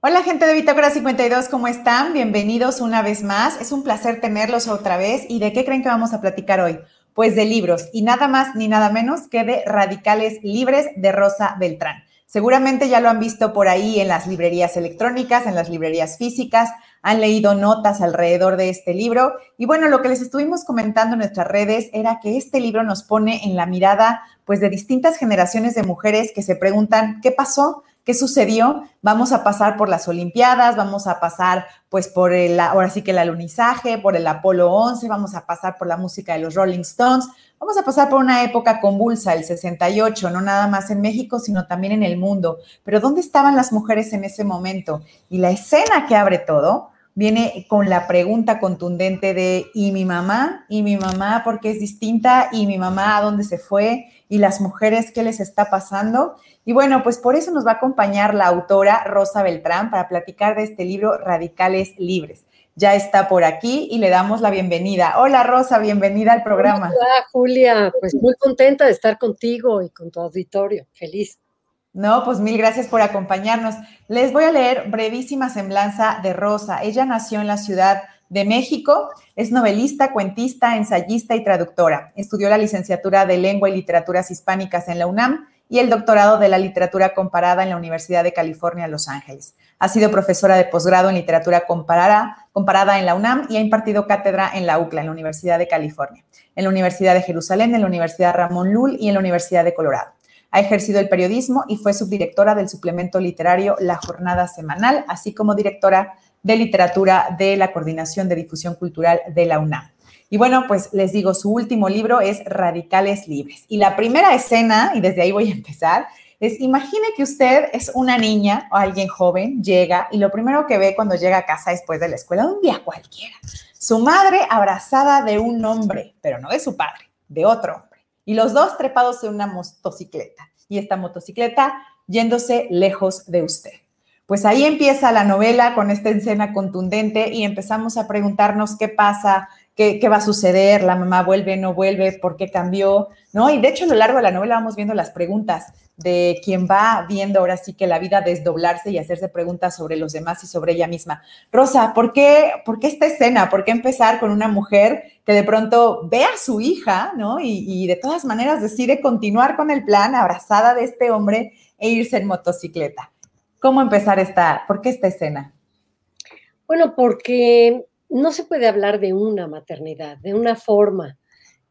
Hola gente de Bitácora 52, ¿cómo están? Bienvenidos una vez más. Es un placer tenerlos otra vez. ¿Y de qué creen que vamos a platicar hoy? Pues de libros y nada más ni nada menos que de Radicales Libres de Rosa Beltrán. Seguramente ya lo han visto por ahí en las librerías electrónicas, en las librerías físicas, han leído notas alrededor de este libro. Y bueno, lo que les estuvimos comentando en nuestras redes era que este libro nos pone en la mirada pues de distintas generaciones de mujeres que se preguntan, ¿qué pasó? ¿Qué sucedió? Vamos a pasar por las Olimpiadas, vamos a pasar pues por el, ahora sí que el alunizaje, por el Apolo 11, vamos a pasar por la música de los Rolling Stones, vamos a pasar por una época convulsa, el 68, no nada más en México, sino también en el mundo. Pero ¿dónde estaban las mujeres en ese momento? Y la escena que abre todo viene con la pregunta contundente de ¿y mi mamá? ¿Y mi mamá por qué es distinta? ¿Y mi mamá a dónde se fue? ¿Y las mujeres qué les está pasando? Y bueno, pues por eso nos va a acompañar la autora Rosa Beltrán para platicar de este libro Radicales Libres. Ya está por aquí y le damos la bienvenida. Hola Rosa, bienvenida al programa. Hola Julia, pues muy contenta de estar contigo y con tu auditorio. Feliz. No, pues mil gracias por acompañarnos. Les voy a leer brevísima semblanza de Rosa. Ella nació en la ciudad de México, es novelista, cuentista, ensayista y traductora. Estudió la licenciatura de Lengua y Literaturas Hispánicas en la UNAM y el doctorado de la literatura comparada en la Universidad de California, Los Ángeles. Ha sido profesora de posgrado en literatura comparada, en la UNAM y ha impartido cátedra en la UCLA, en la Universidad de California, en la Universidad de Jerusalén, en la Universidad Ramón Lul y en la Universidad de Colorado. Ha ejercido el periodismo y fue subdirectora del suplemento literario La Jornada Semanal, así como directora de literatura de la Coordinación de Difusión Cultural de la UNAM. Y bueno, pues les digo, su último libro es Radicales Libres. Y la primera escena, y desde ahí voy a empezar, es imagine que usted es una niña o alguien joven, llega y lo primero que ve cuando llega a casa después de la escuela, un día cualquiera, su madre abrazada de un hombre, pero no de su padre, de otro hombre. Y los dos trepados en una motocicleta. Y esta motocicleta yéndose lejos de usted. Pues ahí empieza la novela con esta escena contundente y empezamos a preguntarnos qué pasa, qué, va a suceder, la mamá vuelve, no vuelve, por qué cambió, ¿no? Y de hecho a lo largo de la novela vamos viendo las preguntas de quien va viendo ahora sí que la vida desdoblarse y hacerse preguntas sobre los demás y sobre ella misma. Rosa, ¿por qué, ¿por qué esta escena? ¿Por qué empezar con una mujer que de pronto ve a su hija, ¿no? Y, y de todas maneras decide continuar con el plan abrazada de este hombre e irse en motocicleta. ¿Cómo empezar esta, por qué esta escena? Bueno, porque no se puede hablar de una maternidad, de una forma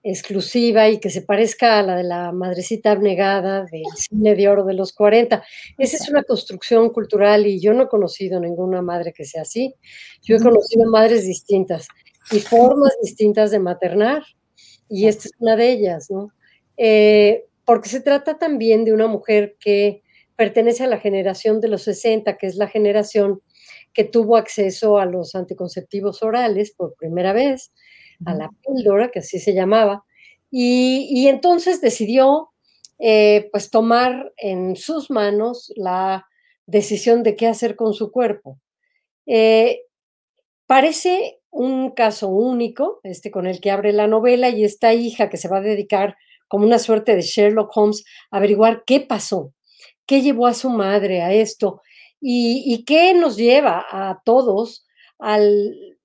exclusiva y que se parezca a la de la madrecita abnegada del cine de oro de los 40. Esa es una construcción cultural y yo no he conocido ninguna madre que sea así. Yo he conocido madres distintas y formas distintas de maternar y esta es una de ellas, ¿no? Eh, porque se trata también de una mujer que pertenece a la generación de los 60, que es la generación que tuvo acceso a los anticonceptivos orales por primera vez, a la píldora, que así se llamaba, y, entonces decidió eh, pues tomar en sus manos la decisión de qué hacer con su cuerpo. Eh, parece un caso único, este con el que abre la novela, y esta hija que se va a dedicar como una suerte de Sherlock Holmes a averiguar qué pasó, qué llevó a su madre a esto, ¿Y, qué nos lleva a todos a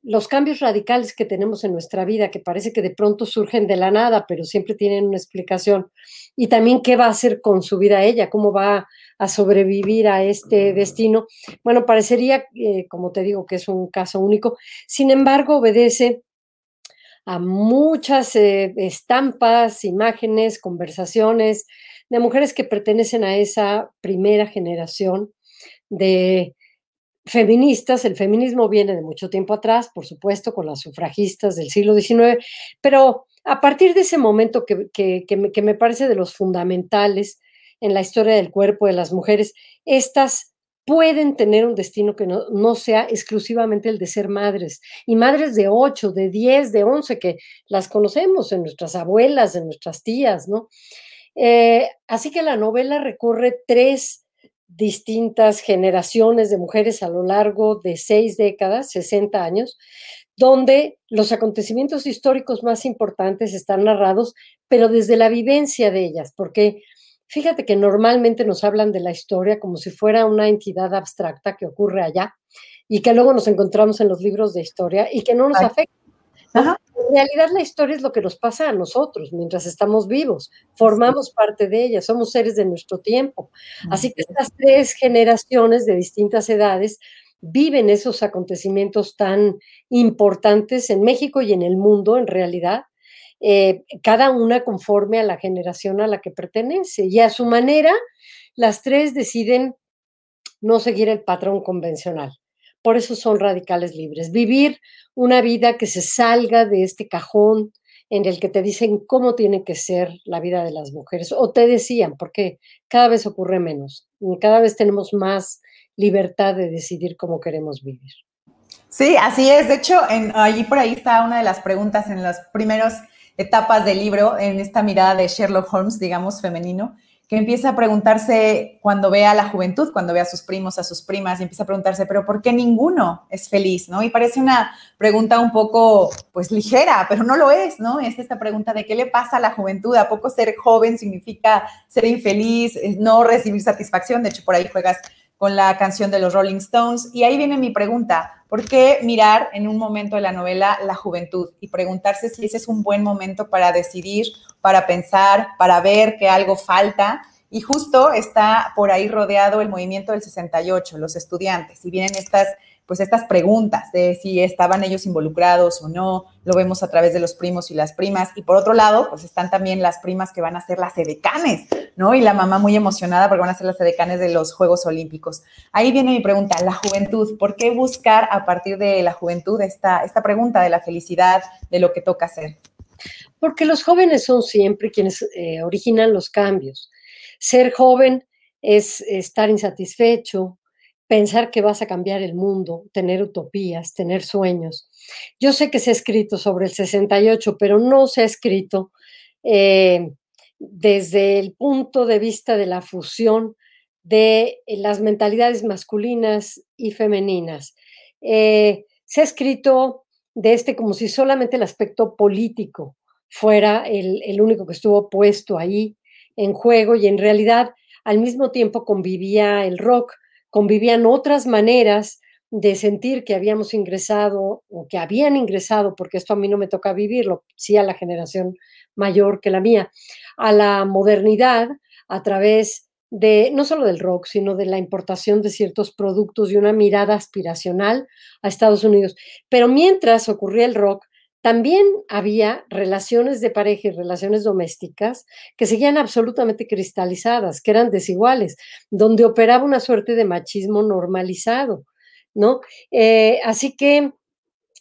los cambios radicales que tenemos en nuestra vida, que parece que de pronto surgen de la nada, pero siempre tienen una explicación? Y también qué va a hacer con su vida ella, cómo va a sobrevivir a este destino. Bueno, parecería, eh, como te digo, que es un caso único. Sin embargo, obedece a muchas eh, estampas, imágenes, conversaciones de mujeres que pertenecen a esa primera generación de feministas. El feminismo viene de mucho tiempo atrás, por supuesto, con las sufragistas del siglo XIX, pero a partir de ese momento que, me, parece de los fundamentales en la historia del cuerpo de las mujeres, estas pueden tener un destino que no, sea exclusivamente el de ser madres, y madres de 8, de 10, de 11, que las conocemos en nuestras abuelas, en nuestras tías, ¿no? Eh, así que la novela recorre tres distintas generaciones de mujeres a lo largo de seis décadas, 60 años, donde los acontecimientos históricos más importantes están narrados, pero desde la vivencia de ellas, porque Fíjate que normalmente nos hablan de la historia como si fuera una entidad abstracta que ocurre allá y que luego nos encontramos en los libros de historia y que no nos afecta. En realidad la historia es lo que nos pasa a nosotros mientras estamos vivos, formamos parte de ella, somos seres de nuestro tiempo. Así que estas tres generaciones de distintas edades viven esos acontecimientos tan importantes en México y en el mundo en realidad, eh, cada una conforme a la generación a la que pertenece. Y a su manera, las tres deciden no seguir el patrón convencional. Por eso son radicales libres. Vivir una vida que se salga de este cajón en el que te dicen cómo tiene que ser la vida de las mujeres, o te decían, porque cada vez ocurre menos, cada vez tenemos más libertad de decidir cómo queremos vivir. Sí, así es. De hecho, allí por ahí está una de las preguntas en las primeras etapas del libro, en esta mirada de Sherlock Holmes, digamos, femenino, que empieza a preguntarse cuando ve a la juventud, cuando ve a sus primos, a sus primas, y empieza a preguntarse, pero ¿por qué ninguno es feliz? ¿no? Y parece una pregunta un poco, pues, ligera, pero no lo es, ¿no? Es esta pregunta de qué le pasa a la juventud. ¿A poco ser joven significa ser infeliz, no recibir satisfacción? De hecho, por ahí juegas con la canción de los Rolling Stones. Y ahí viene mi pregunta, ¿por qué mirar en un momento de la novela la juventud y preguntarse si ese es un buen momento para decidir, para pensar, para ver que algo falta? Y justo está por ahí rodeado el movimiento del 68, los estudiantes, y vienen estas pues estas preguntas de si estaban ellos involucrados o no, lo vemos a través de los primos y las primas, y por otro lado, pues están también las primas que van a ser las edecanes, ¿no? Y la mamá muy emocionada porque van a ser las edecanes de los Juegos Olímpicos. Ahí viene mi pregunta, la juventud, ¿por qué buscar a partir de la juventud esta, esta pregunta de la felicidad, de lo que toca hacer? Porque los jóvenes son siempre quienes eh, originan los cambios. Ser joven es estar insatisfecho, pensar que vas a cambiar el mundo, tener utopías, tener sueños. Yo sé que se ha escrito sobre el 68, pero no se ha escrito eh, desde el punto de vista de la fusión de las mentalidades masculinas y femeninas. Eh, se ha escrito de este como si solamente el aspecto político fuera el, el único que estuvo puesto ahí en juego y en realidad al mismo tiempo convivía el rock, convivían otras maneras de sentir que habíamos ingresado o que habían ingresado, porque esto a mí no me toca vivirlo, sí a la generación mayor que la mía, a la modernidad a través de no solo del rock, sino de la importación de ciertos productos y una mirada aspiracional a Estados Unidos. Pero mientras ocurría el rock, también había relaciones de pareja y relaciones domésticas que seguían absolutamente cristalizadas, que eran desiguales, donde operaba una suerte de machismo normalizado, ¿no? Eh, así que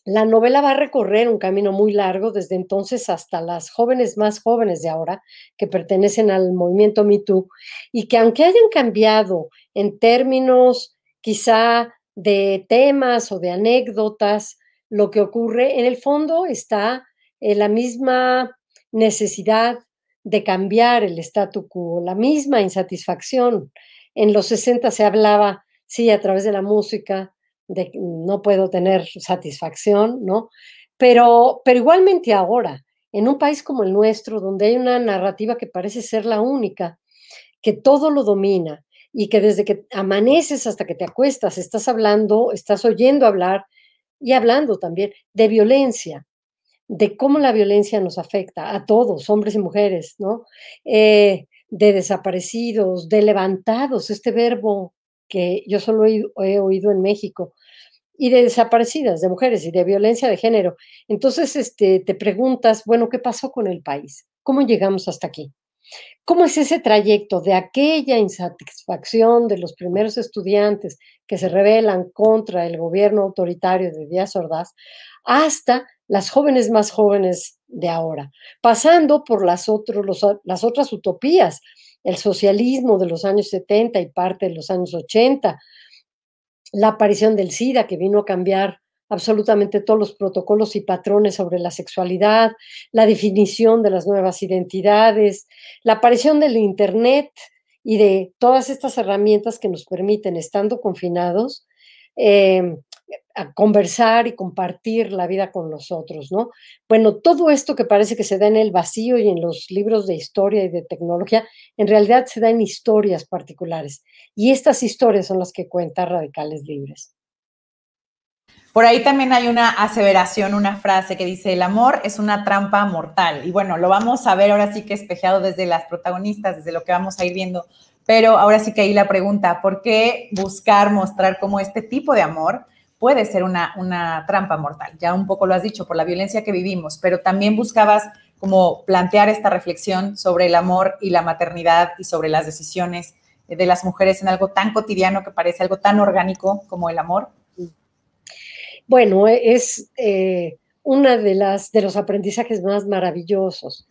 la novela va a recorrer un camino muy largo desde entonces hasta las jóvenes más jóvenes de ahora que pertenecen al movimiento Me Too y que aunque hayan cambiado en términos quizá de temas o de anécdotas, lo que ocurre, en el fondo está en la misma necesidad de cambiar el statu quo, la misma insatisfacción. En los 60 se hablaba, sí, a través de la música, de no puedo tener satisfacción, ¿no? Pero, pero igualmente ahora, en un país como el nuestro, donde hay una narrativa que parece ser la única, que todo lo domina y que desde que amaneces hasta que te acuestas estás hablando, estás oyendo hablar y hablando también de violencia, de cómo la violencia nos afecta a todos, hombres y mujeres, ¿no? Eh, de desaparecidos, de levantados, este verbo que yo solo he, oído en México, y de desaparecidas, de mujeres y de violencia de género. Entonces, este, te preguntas, bueno, ¿qué pasó con el país? ¿Cómo llegamos hasta aquí? ¿Cómo es ese trayecto de aquella insatisfacción de los primeros estudiantes que se rebelan contra el gobierno autoritario de Díaz Ordaz hasta las jóvenes más jóvenes de ahora, pasando por las, otras utopías, el socialismo de los años 70 y parte de los años 80, la aparición del SIDA que vino a cambiar absolutamente todos los protocolos y patrones sobre la sexualidad, la definición de las nuevas identidades, la aparición del Internet y de todas estas herramientas que nos permiten, estando confinados, em, a conversar y compartir la vida con nosotros, ¿no? Bueno, todo esto que parece que se da en el vacío y en los libros de historia y de tecnología, en realidad se da en historias particulares. Y estas historias son las que cuentan Radicales Libres. Por ahí también hay una aseveración, una frase que dice, el amor es una trampa mortal. Y bueno, lo vamos a ver ahora sí que espejeado desde las protagonistas, desde lo que vamos a ir viendo. Pero ahora sí que ahí la pregunta, ¿por qué buscar mostrar cómo este tipo de amor puede ser una, una trampa mortal? Ya un poco lo has dicho, por la violencia que vivimos, pero también buscabas como plantear esta reflexión sobre el amor y la maternidad y sobre las decisiones de las mujeres en algo tan cotidiano que parece algo tan orgánico como el amor. Bueno, es eh, una de las de los aprendizajes más maravillosos.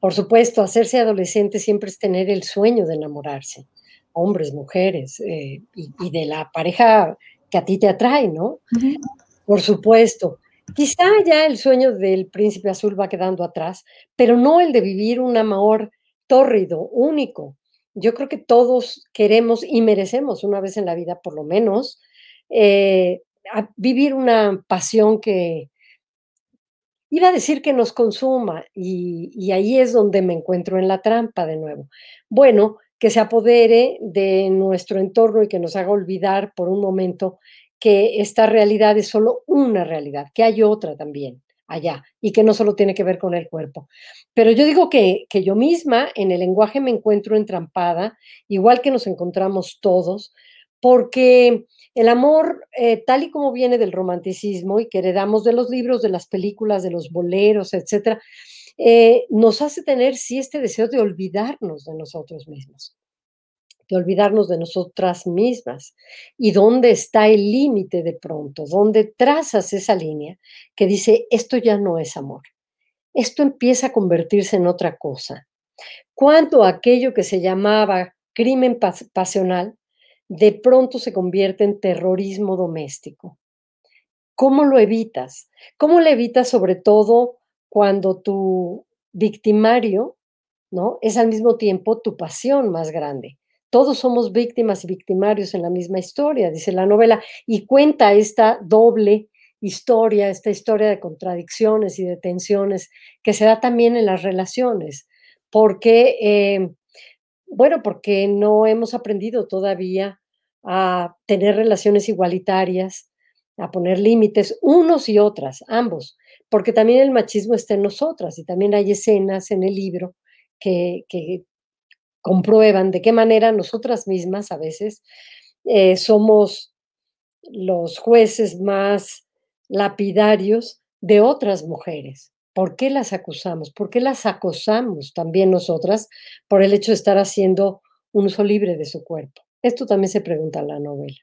Por supuesto, hacerse adolescente siempre es tener el sueño de enamorarse, hombres, mujeres, eh, y, de la pareja que a ti te atrae, ¿no? Por supuesto. Quizá ya el sueño del príncipe azul va quedando atrás, pero no el de vivir un amor tórrido, único. Yo creo que todos queremos y merecemos una vez en la vida, por lo menos, eh, vivir una pasión que iba a decir que nos consuma y, ahí es donde me encuentro en la trampa de nuevo. Bueno, que se apodere de nuestro entorno y que nos haga olvidar por un momento que esta realidad es solo una realidad, que hay otra también allá y que no solo tiene que ver con el cuerpo. Pero yo digo que, que yo misma en el lenguaje me encuentro entrampada, igual que nos encontramos todos, porque el amor, eh, tal y como viene del romanticismo y que heredamos de los libros, de las películas, de los boleros, etcétera, eh, nos hace tener sí este deseo de olvidarnos de nosotros mismos, de olvidarnos de nosotras mismas. ¿Y dónde está el límite de pronto? ¿Dónde trazas esa línea que dice, esto ya no es amor? Esto empieza a convertirse en otra cosa. Cuando aquello que se llamaba crimen pasional de pronto se convierte en terrorismo doméstico. ¿Cómo lo evitas? ¿Cómo lo evitas sobre todo cuando tu victimario, ¿no? Es al mismo tiempo tu pasión más grande. Todos somos víctimas y victimarios en la misma historia, dice la novela, y cuenta esta doble historia, esta historia de contradicciones y de tensiones que se da también en las relaciones, porque eh, bueno, porque no hemos aprendido todavía a tener relaciones igualitarias, a poner límites, unos y otras, ambos, porque también el machismo está en nosotras y también hay escenas en el libro que, comprueban de qué manera nosotras mismas a veces eh, somos los jueces más lapidarios de otras mujeres. ¿Por qué las acusamos? ¿Por qué las acosamos también nosotras por el hecho de estar haciendo un uso libre de su cuerpo? Esto también se pregunta en la novela.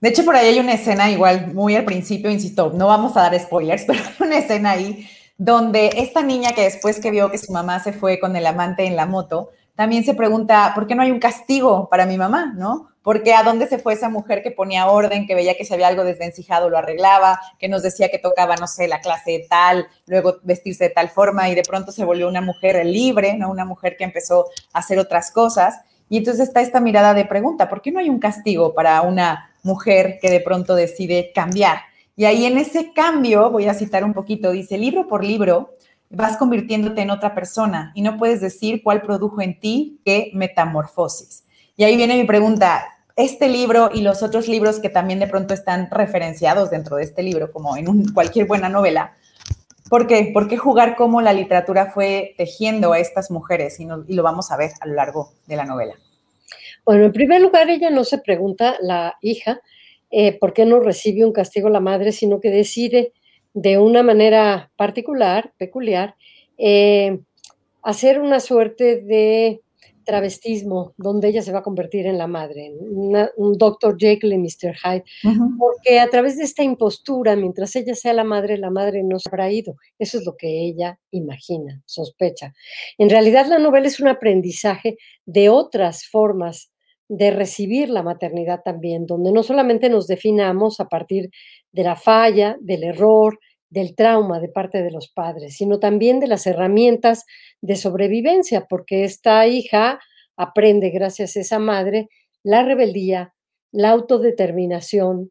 De hecho, por ahí hay una escena igual muy al principio, insisto, no vamos a dar spoilers, pero hay una escena ahí donde esta niña que después que vio que su mamá se fue con el amante en la moto, también se pregunta, ¿por qué no hay un castigo para mi mamá? ¿No? Porque a dónde se fue esa mujer que ponía orden, que veía que si había algo desvencijado lo arreglaba, que nos decía que tocaba, no sé, la clase tal, luego vestirse de tal forma y de pronto se volvió una mujer libre, ¿no? Una mujer que empezó a hacer otras cosas. Y entonces está esta mirada de pregunta, ¿por qué no hay un castigo para una mujer que de pronto decide cambiar? Y ahí en ese cambio, voy a citar un poquito, dice, libro por libro, vas convirtiéndote en otra persona y no puedes decir cuál produjo en ti qué metamorfosis. Y ahí viene mi pregunta, este libro y los otros libros que también de pronto están referenciados dentro de este libro, como en cualquier buena novela, ¿por qué? ¿Por qué jugar cómo la literatura fue tejiendo a estas mujeres? Y, lo vamos a ver a lo largo de la novela. Bueno, en primer lugar, ella no se pregunta, la hija, eh, por qué no recibe un castigo la madre, sino que decide de una manera particular, peculiar, eh, hacer una suerte de travestismo donde ella se va a convertir en la madre, un Dr. Jekyll y Mr. Hyde, porque a través de esta impostura, mientras ella sea la madre, la madre no se habrá ido. Eso es lo que ella imagina, sospecha. En realidad la novela es un aprendizaje de otras formas de recibir la maternidad también, donde no solamente nos definamos a partir de la falla, del error, del trauma de parte de los padres, sino también de las herramientas de sobrevivencia, porque esta hija aprende, gracias a esa madre, la rebeldía, la autodeterminación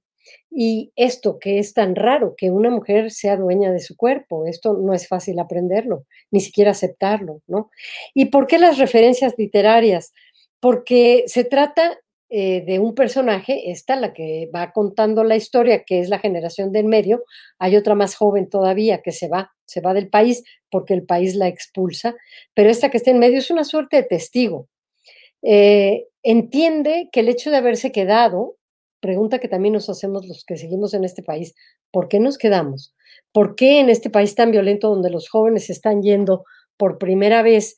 y esto que es tan raro, que una mujer sea dueña de su cuerpo, esto no es fácil aprenderlo, ni siquiera aceptarlo, ¿no? ¿Y por qué las referencias literarias? Porque se trata eh, de un personaje, esta, la que va contando la historia, que es la generación del medio, hay otra más joven todavía que se va, se va del país porque el país la expulsa, pero esta que está en medio es una suerte de testigo. Eh, entiende que el hecho de haberse quedado, pregunta que también nos hacemos los que seguimos en este país, ¿por qué nos quedamos? ¿Por qué en este país tan violento donde los jóvenes están yendo por primera vez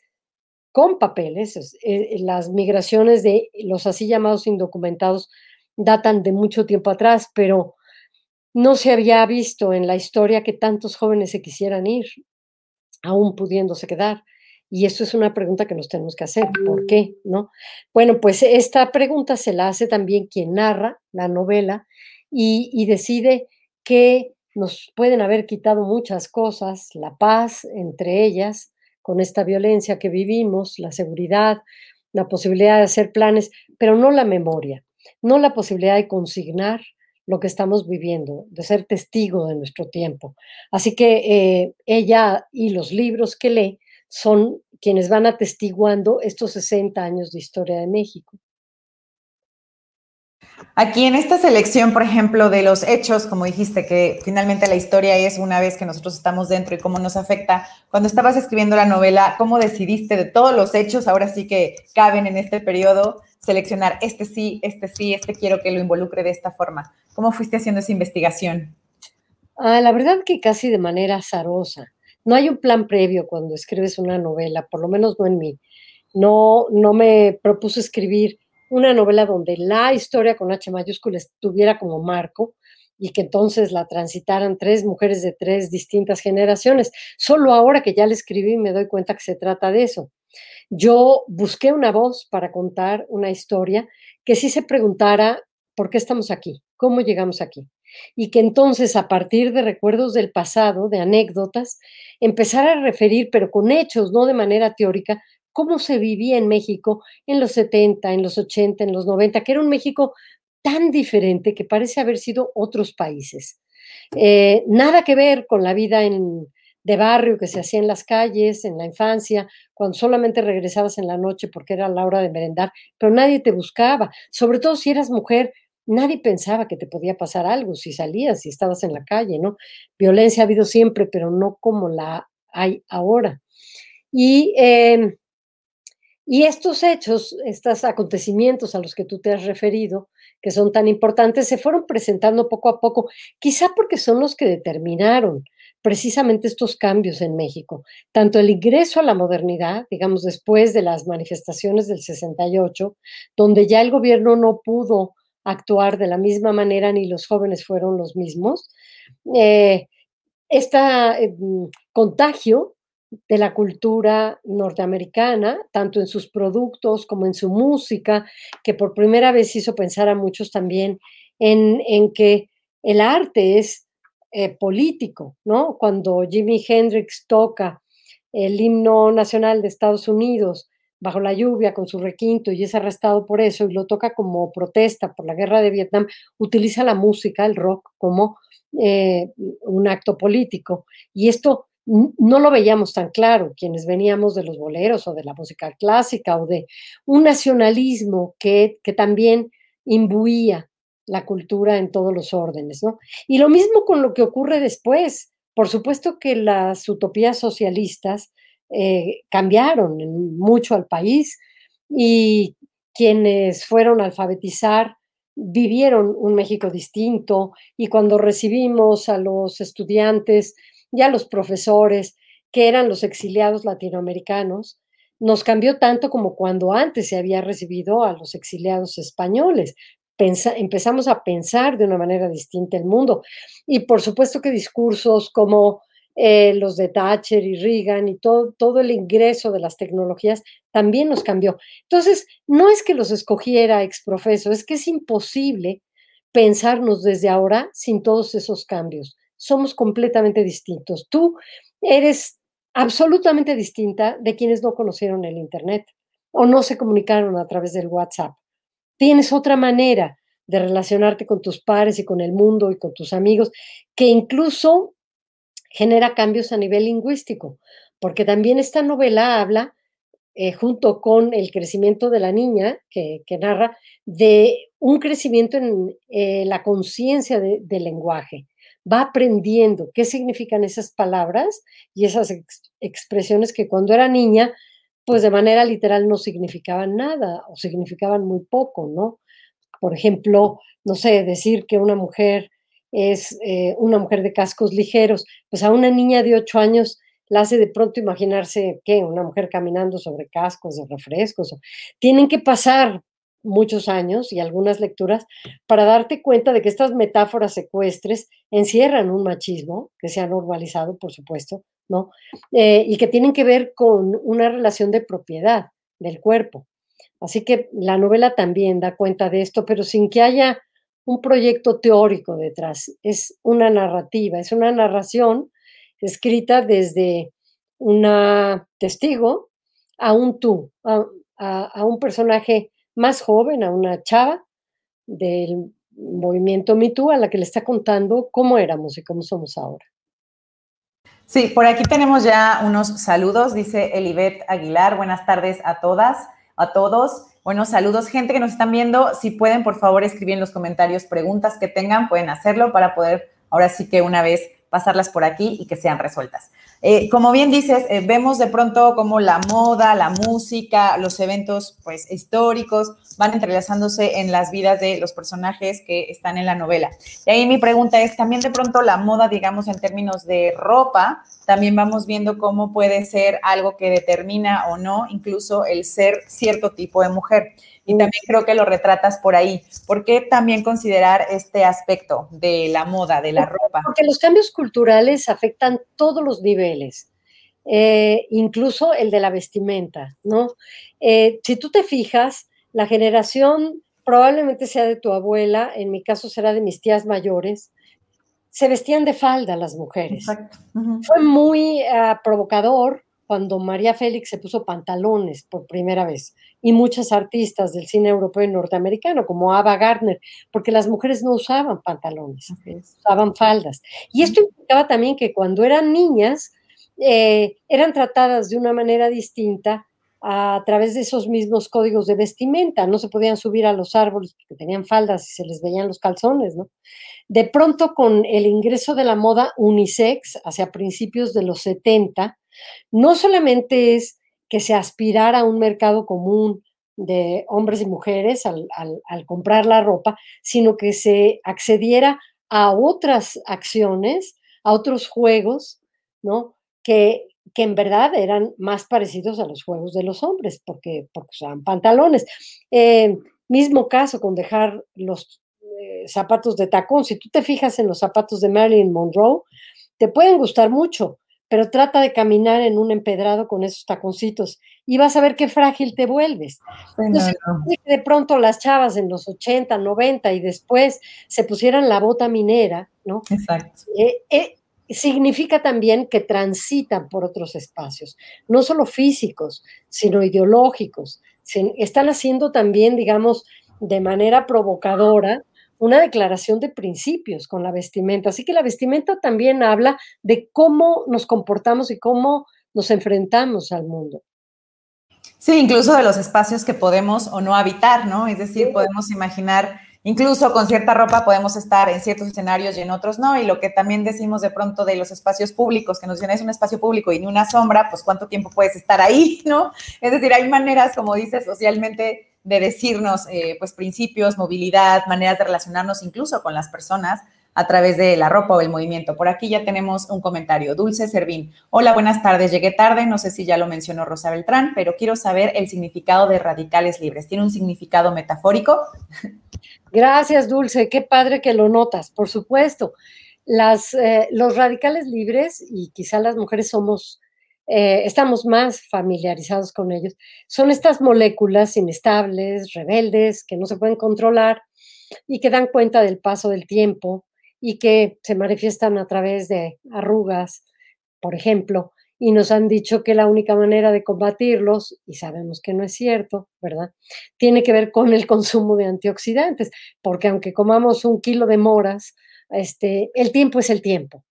con papeles. Eh, las migraciones de los así llamados indocumentados datan de mucho tiempo atrás, pero no se había visto en la historia que tantos jóvenes se quisieran ir, aún pudiéndose quedar. Y eso es una pregunta que nos tenemos que hacer. ¿Por qué? ¿No? Bueno, pues esta pregunta se la hace también quien narra la novela y, y decide que nos pueden haber quitado muchas cosas, la paz entre ellas, con esta violencia que vivimos, la seguridad, la posibilidad de hacer planes, pero no la memoria, no la posibilidad de consignar lo que estamos viviendo, de ser testigo de nuestro tiempo. Así que eh, ella y los libros que lee son quienes van atestiguando estos 60 años de historia de México. Aquí en esta selección, por ejemplo, de los hechos, como dijiste, que finalmente la historia es una vez que nosotros estamos dentro y cómo nos afecta, cuando estabas escribiendo la novela, ¿cómo decidiste de todos los hechos, ahora sí que caben en este periodo, seleccionar este sí, este sí, este quiero que lo involucre de esta forma? ¿Cómo fuiste haciendo esa investigación? Ah, la verdad que casi de manera azarosa. No hay un plan previo cuando escribes una novela, por lo menos no en mí. No, no me propuse escribir una novela donde la historia con H mayúscula estuviera como marco y que entonces la transitaran tres mujeres de tres distintas generaciones. Solo ahora que ya la escribí me doy cuenta que se trata de eso. Yo busqué una voz para contar una historia que sí se preguntara por qué estamos aquí, cómo llegamos aquí. Y que entonces a partir de recuerdos del pasado, de anécdotas, empezara a referir, pero con hechos, no de manera teórica, cómo se vivía en México en los 70, en los 80, en los 90, que era un México tan diferente que parece haber sido otros países. Eh, nada que ver con la vida de barrio que se hacía en las calles, en la infancia, cuando solamente regresabas en la noche porque era la hora de merendar, pero nadie te buscaba, sobre todo si eras mujer, nadie pensaba que te podía pasar algo si salías, si estabas en la calle, ¿no? Violencia ha habido siempre, pero no como la hay ahora. Y em, y estos hechos, estos acontecimientos a los que tú te has referido, que son tan importantes, se fueron presentando poco a poco, quizá porque son los que determinaron precisamente estos cambios en México, tanto el ingreso a la modernidad, digamos, después de las manifestaciones del 68, donde ya el gobierno no pudo actuar de la misma manera ni los jóvenes fueron los mismos, eh, este contagio de la cultura norteamericana, tanto en sus productos como en su música, que por primera vez hizo pensar a muchos también en, que el arte es eh, político, ¿no? Cuando Jimi Hendrix toca el himno nacional de Estados Unidos bajo la lluvia con su requinto y es arrestado por eso y lo toca como protesta por la guerra de Vietnam, utiliza la música, el rock, como eh, un acto político. Y esto no lo veíamos tan claro quienes veníamos de los boleros o de la música clásica o de un nacionalismo que, que también imbuía la cultura en todos los órdenes, ¿no? Y lo mismo con lo que ocurre después. Por supuesto que las utopías socialistas eh, cambiaron mucho al país y quienes fueron a alfabetizar vivieron un México distinto y cuando recibimos a los estudiantes ya los profesores, que eran los exiliados latinoamericanos, nos cambió tanto como cuando antes se había recibido a los exiliados españoles. empezamos a pensar de una manera distinta el mundo. Y por supuesto que discursos como eh, los de Thatcher y Reagan y todo, todo el ingreso de las tecnologías también nos cambió. Entonces, no es que los escogiera exprofeso, es que es imposible pensarnos desde ahora sin todos esos cambios somos completamente distintos. Tú eres absolutamente distinta de quienes no conocieron el Internet o no se comunicaron a través del WhatsApp. Tienes otra manera de relacionarte con tus pares y con el mundo y con tus amigos, que incluso genera cambios a nivel lingüístico, porque también esta novela habla, eh, junto con el crecimiento de la niña que, narra, de un crecimiento en eh, la conciencia del lenguaje. Va aprendiendo qué significan esas palabras y esas expresiones que cuando era niña, pues de manera literal no significaban nada o significaban muy poco, ¿no? Por ejemplo, no sé, decir que una mujer es eh, una mujer de cascos ligeros, pues a una niña de ocho años la hace de pronto imaginarse que una mujer caminando sobre cascos de refrescos. Tienen que pasar muchos años y algunas lecturas para darte cuenta de que estas metáforas secuestres encierran un machismo que se ha normalizado, por supuesto, ¿no? Eh, y que tienen que ver con una relación de propiedad del cuerpo. Así que la novela también da cuenta de esto, pero sin que haya un proyecto teórico detrás. Es una narrativa, es una narración escrita desde una testigo a un tú, a, un personaje más joven, a una chava del movimiento MeToo, a la que le está contando cómo éramos y cómo somos ahora. Sí, por aquí tenemos ya unos saludos, dice Elibet Aguilar. Buenas tardes a todas, a todos. Buenos saludos, gente que nos están viendo. Si pueden, por favor, escribir en los comentarios preguntas que tengan, pueden hacerlo para poder, ahora sí que una vez pasarlas por aquí y que sean resueltas. Eh, como bien dices, eh, vemos de pronto como la moda, la música, los eventos pues históricos van entrelazándose en las vidas de los personajes que están en la novela. Y ahí mi pregunta es, también de pronto la moda, digamos, en términos de ropa, también vamos viendo cómo puede ser algo que determina o no incluso el ser cierto tipo de mujer. Y también creo que lo retratas por ahí. ¿Por qué también considerar este aspecto de la moda, de la ropa? Porque los cambios culturales afectan todos los niveles, eh, incluso el de la vestimenta, ¿no? Eh, si tú te fijas, la generación probablemente sea de tu abuela, en mi caso será de mis tías mayores, se vestían de falda las mujeres. Fue muy ah, provocador cuando María Félix se puso pantalones por primera vez y muchas artistas del cine europeo y norteamericano, como Ava Gardner, porque las mujeres no usaban pantalones, usaban faldas. Y esto implicaba también que cuando eran niñas, eh, eran tratadas de una manera distinta a través de esos mismos códigos de vestimenta. No se podían subir a los árboles porque tenían faldas y se les veían los calzones, ¿no? De pronto, con el ingreso de la moda unisex hacia principios de los 70, no solamente es que se aspirara a un mercado común de hombres y mujeres al, comprar la ropa, sino que se accediera a otras acciones, a otros juegos, ¿no? Que, que en verdad eran más parecidos a los juegos de los hombres, porque, porque usaban pantalones. Eh, mismo caso con dejar los eh, zapatos de tacón. Si tú te fijas en los zapatos de Marilyn Monroe, te pueden gustar mucho, pero trata de caminar en un empedrado con esos taconcitos y vas a ver qué frágil te vuelves. Entonces, de pronto las chavas en los 80, 90 y después se pusieran la bota minera, ¿no? Exacto. Eh, eh, significa también que transitan por otros espacios, no solo físicos, sino ideológicos. están haciendo también, digamos, de manera provocadora una declaración de principios con la vestimenta. Así que la vestimenta también habla de cómo nos comportamos y cómo nos enfrentamos al mundo. Sí, incluso de los espacios que podemos o no habitar, ¿no? Es decir, podemos imaginar, incluso con cierta ropa podemos estar en ciertos escenarios y en otros no. Y lo que también decimos de pronto de los espacios públicos, que nos dicen es un espacio público y ni una sombra, pues cuánto tiempo puedes estar ahí, ¿no? Es decir, hay maneras, como dices, socialmente de decirnos eh, pues principios, movilidad, maneras de relacionarnos incluso con las personas a través de la ropa o el movimiento. Por aquí ya tenemos un comentario. Dulce Servín. Hola, buenas tardes. Llegué tarde, no sé si ya lo mencionó Rosa Beltrán, pero quiero saber el significado de radicales libres. ¿Tiene un significado metafórico? Gracias, Dulce. Qué padre que lo notas, por supuesto. Las, eh, los radicales libres, y quizá las mujeres somos eh, estamos más familiarizados con ellos, son estas moléculas inestables, rebeldes, que no se pueden controlar y que dan cuenta del paso del tiempo y que se manifiestan a través de arrugas, por ejemplo, y nos han dicho que la única manera de combatirlos, y sabemos que no es cierto, ¿verdad? Tiene que ver con el consumo de antioxidantes, porque aunque comamos un kilo de moras, este, el tiempo es el tiempo.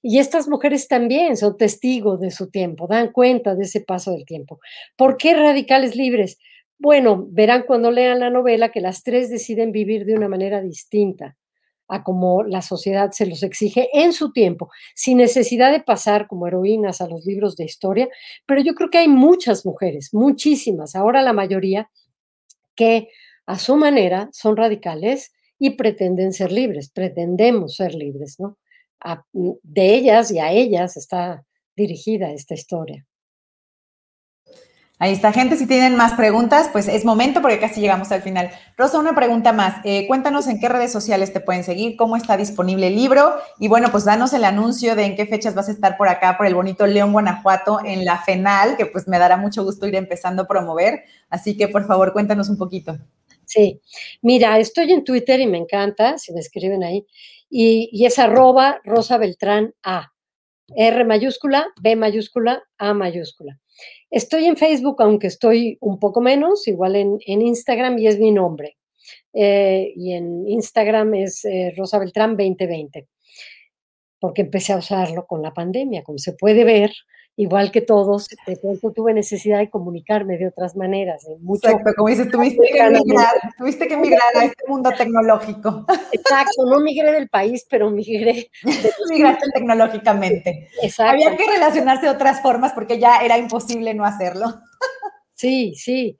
Y estas mujeres también son testigos de su tiempo, dan cuenta de ese paso del tiempo. ¿Por qué radicales libres? Bueno, verán cuando lean la novela que las tres deciden vivir de una manera distinta a como la sociedad se los exige en su tiempo, sin necesidad de pasar como heroínas a los libros de historia, pero yo creo que hay muchas mujeres, muchísimas, ahora la mayoría, que a su manera son radicales y pretenden ser libres, pretendemos ser libres, ¿no? de ellas y a ellas está dirigida esta historia. Ahí está, gente. Si tienen más preguntas, pues es momento porque casi llegamos al final. Rosa, una pregunta más. Eh, cuéntanos en qué redes sociales te pueden seguir, cómo está disponible el libro y bueno, pues danos el anuncio de en qué fechas vas a estar por acá, por el bonito León, Guanajuato, en la FENAL, que pues me dará mucho gusto ir empezando a promover. Así que por favor, cuéntanos un poquito. Sí, mira, estoy en Twitter y me encanta, si me escriben ahí, y, y es arroba Rosa Beltrán A. R mayúscula, B mayúscula, A mayúscula. Estoy en Facebook, aunque estoy un poco menos, igual en, Instagram y es mi nombre. Eh, y en Instagram es eh, Rosa Beltrán 2020, porque empecé a usarlo con la pandemia. Como se puede ver, igual que todos, de pronto tuve necesidad de comunicarme de otras maneras. mucho Exacto, como dices, tuviste que, emigrar, tuviste que emigrar a este mundo tecnológico. Exacto, no migré del país, pero migré. Migraste tecnológicamente. Exacto. Había que relacionarse de otras formas porque ya era imposible no hacerlo. Sí, sí.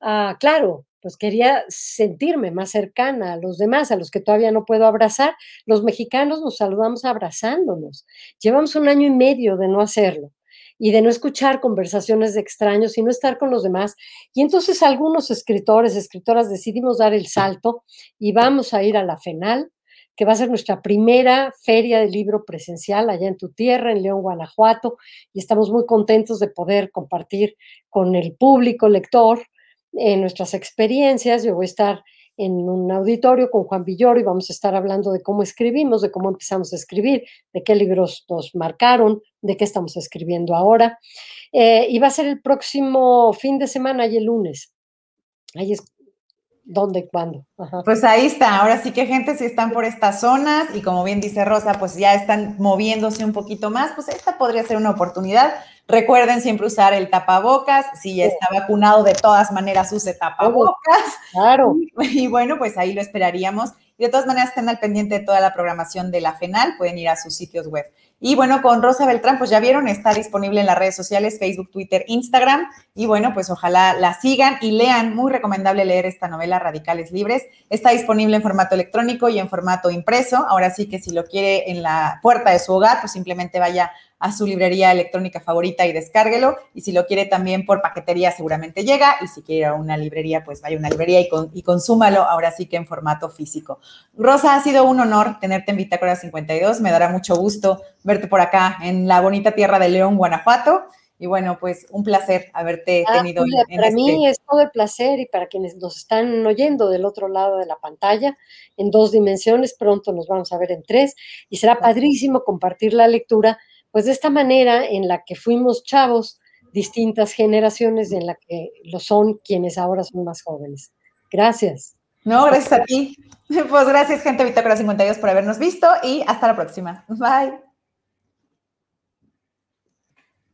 Ah, claro, pues quería sentirme más cercana a los demás, a los que todavía no puedo abrazar. Los mexicanos nos saludamos abrazándonos. Llevamos un año y medio de no hacerlo y de no escuchar conversaciones de extraños y no estar con los demás. Y entonces algunos escritores, escritoras decidimos dar el salto y vamos a ir a la FENAL, que va a ser nuestra primera feria de libro presencial allá en tu tierra, en León, Guanajuato, y estamos muy contentos de poder compartir con el público lector en nuestras experiencias. Yo voy a estar en un auditorio con Juan Villoro y vamos a estar hablando de cómo escribimos, de cómo empezamos a escribir, de qué libros nos marcaron, de qué estamos escribiendo ahora. Eh, y va a ser el próximo fin de semana y el lunes. Ahí es dónde y cuándo. Pues ahí está. Ahora sí que gente, si están por estas zonas y como bien dice Rosa, pues ya están moviéndose un poquito más, pues esta podría ser una oportunidad Recuerden siempre usar el tapabocas. Si ya está vacunado, de todas maneras use tapabocas. Claro. Y, bueno, pues ahí lo esperaríamos. Y de todas maneras, estén al pendiente de toda la programación de la FENAL. Pueden ir a sus sitios web. Y bueno, con Rosa Beltrán, pues ya vieron, está disponible en las redes sociales, Facebook, Twitter, Instagram. Y bueno, pues ojalá la sigan y lean. Muy recomendable leer esta novela Radicales Libres. Está disponible en formato electrónico y en formato impreso. Ahora sí que si lo quiere en la puerta de su hogar, pues simplemente vaya a su librería electrónica favorita y descárguelo. Y si lo quiere también por paquetería, seguramente llega. Y si quiere a una librería, pues vaya a una librería y, y consúmalo ahora sí que en formato físico. Rosa, ha sido un honor tenerte en Bitácora 52. Me dará mucho gusto verte por acá en la bonita tierra de León, Guanajuato. Y bueno, pues un placer haberte ah, tenido. en para mí este es todo el placer y para quienes nos están oyendo del otro lado de la pantalla, en dos dimensiones, pronto nos vamos a ver en tres, y será padrísimo compartir la lectura pues de esta manera en la que fuimos chavos, distintas generaciones en la que lo son quienes ahora son más jóvenes. Gracias. No, gracias a ti. Pues gracias, gente Bitácora 52, por habernos visto y hasta la próxima. Bye.